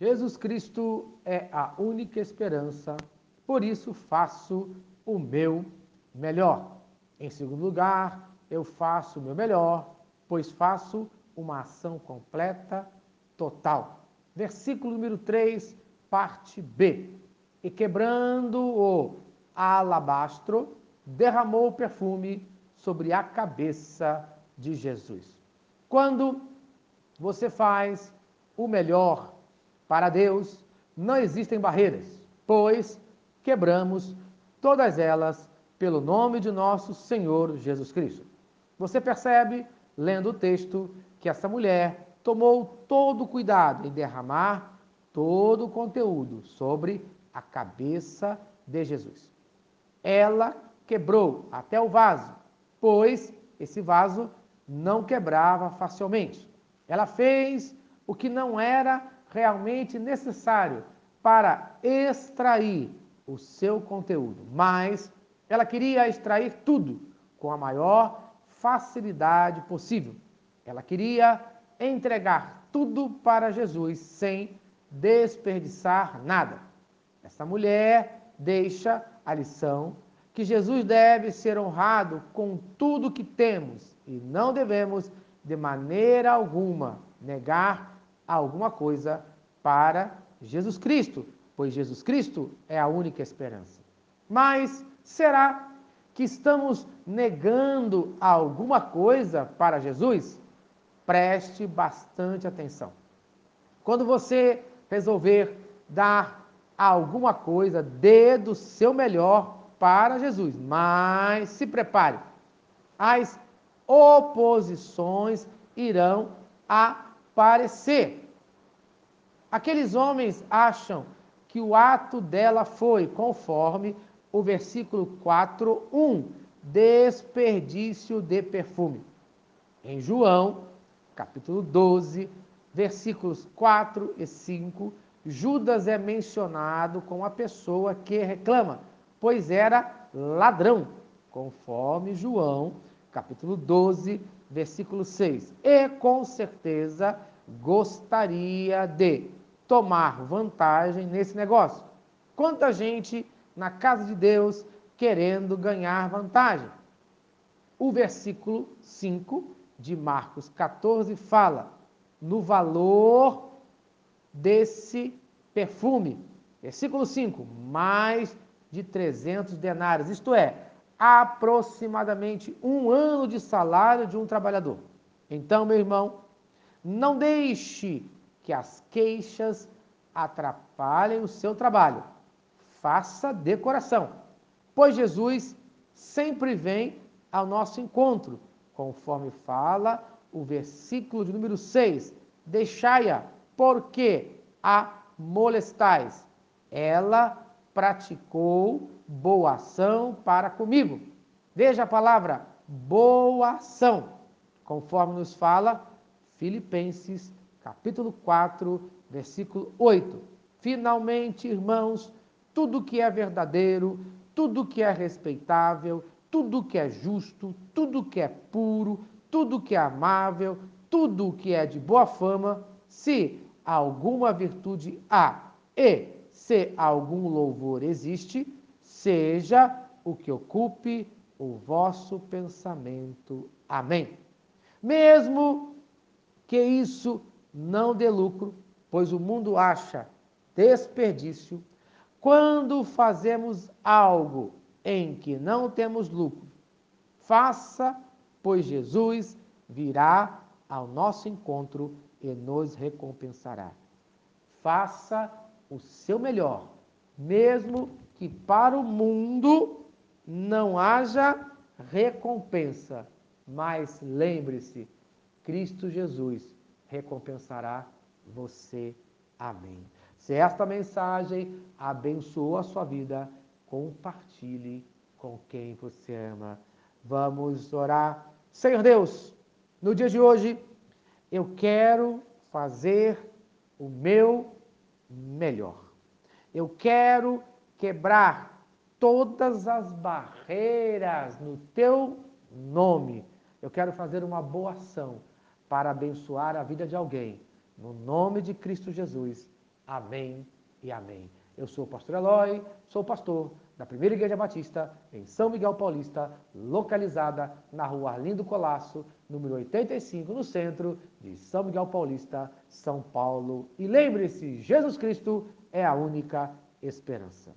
Jesus Cristo é a única esperança, por isso faço o meu melhor. Em segundo lugar, eu faço o meu melhor, pois faço uma ação completa, total. Versículo número 3, parte B. E quebrando o alabastro, derramou o perfume sobre a cabeça de Jesus. Quando você faz o melhor para Deus, não existem barreiras, pois quebramos todas elas pelo nome de nosso Senhor Jesus Cristo. Você percebe, lendo o texto, que essa mulher tomou todo o cuidado em derramar todo o conteúdo sobre a cabeça de Jesus. Ela quebrou até o vaso, pois esse vaso não quebrava facilmente. Ela fez o que não era realmente necessário para extrair o seu conteúdo, mas ela queria extrair tudo com a maior facilidade possível. Ela queria entregar tudo para Jesus sem desperdiçar nada. Essa mulher deixa a lição que Jesus deve ser honrado com tudo que temos e não devemos, de maneira alguma, negar alguma coisa para Jesus Cristo, pois Jesus Cristo é a única esperança. Mas será que estamos negando alguma coisa para Jesus? Preste bastante atenção. Quando você resolver dar alguma coisa, dê do seu melhor para Jesus, mas se prepare. As oposições irão aparecer. Aqueles homens acham que o ato dela foi conforme o versículo 4, 1, desperdício de perfume. Em João, capítulo 12, versículos 4 e 5, Judas é mencionado como a pessoa que reclama, pois era ladrão, conforme João, capítulo 12, versículo 6. E com certeza gostaria de tomar vantagem nesse negócio. Quanta gente na casa de Deus querendo ganhar vantagem. O versículo 5 de Marcos 14 fala no valor desse perfume. Versículo 5: mais de 300 denários, isto é, aproximadamente um ano de salário de um trabalhador. Então, meu irmão, não deixe que as queixas atrapalhem o seu trabalho. Faça decoração, pois Jesus sempre vem ao nosso encontro, conforme fala o versículo de número 6. Deixai-a, porque a molestais. Ela praticou boa ação para comigo. Veja a palavra boa ação, conforme nos fala Filipenses capítulo 4, versículo 8. Finalmente, irmãos, tudo que é verdadeiro, tudo que é respeitável, tudo que é justo, tudo que é puro, tudo que é amável, tudo que é de boa fama, se alguma virtude há e se algum louvor existe, seja o que ocupe o vosso pensamento. Amém. Mesmo que isso não dê lucro, pois o mundo acha desperdício, quando fazemos algo em que não temos lucro, faça, pois Jesus virá ao nosso encontro e nos recompensará. Faça o seu melhor, mesmo que para o mundo não haja recompensa, mas lembre-se, Cristo Jesus recompensará você. Amém. Se esta mensagem abençoou a sua vida, compartilhe com quem você ama. Vamos orar. Senhor Deus, no dia de hoje, eu quero fazer o meu melhor. Eu quero quebrar todas as barreiras no teu nome. Eu quero fazer uma boa ação para abençoar a vida de alguém. No nome de Cristo Jesus. Amém e amém. Eu sou o pastor Eloy, sou pastor da Primeira Igreja Batista em São Miguel Paulista, localizada na rua Arlindo Colasso, número 85, no centro de São Miguel Paulista, São Paulo. E lembre-se, Jesus Cristo é a única esperança.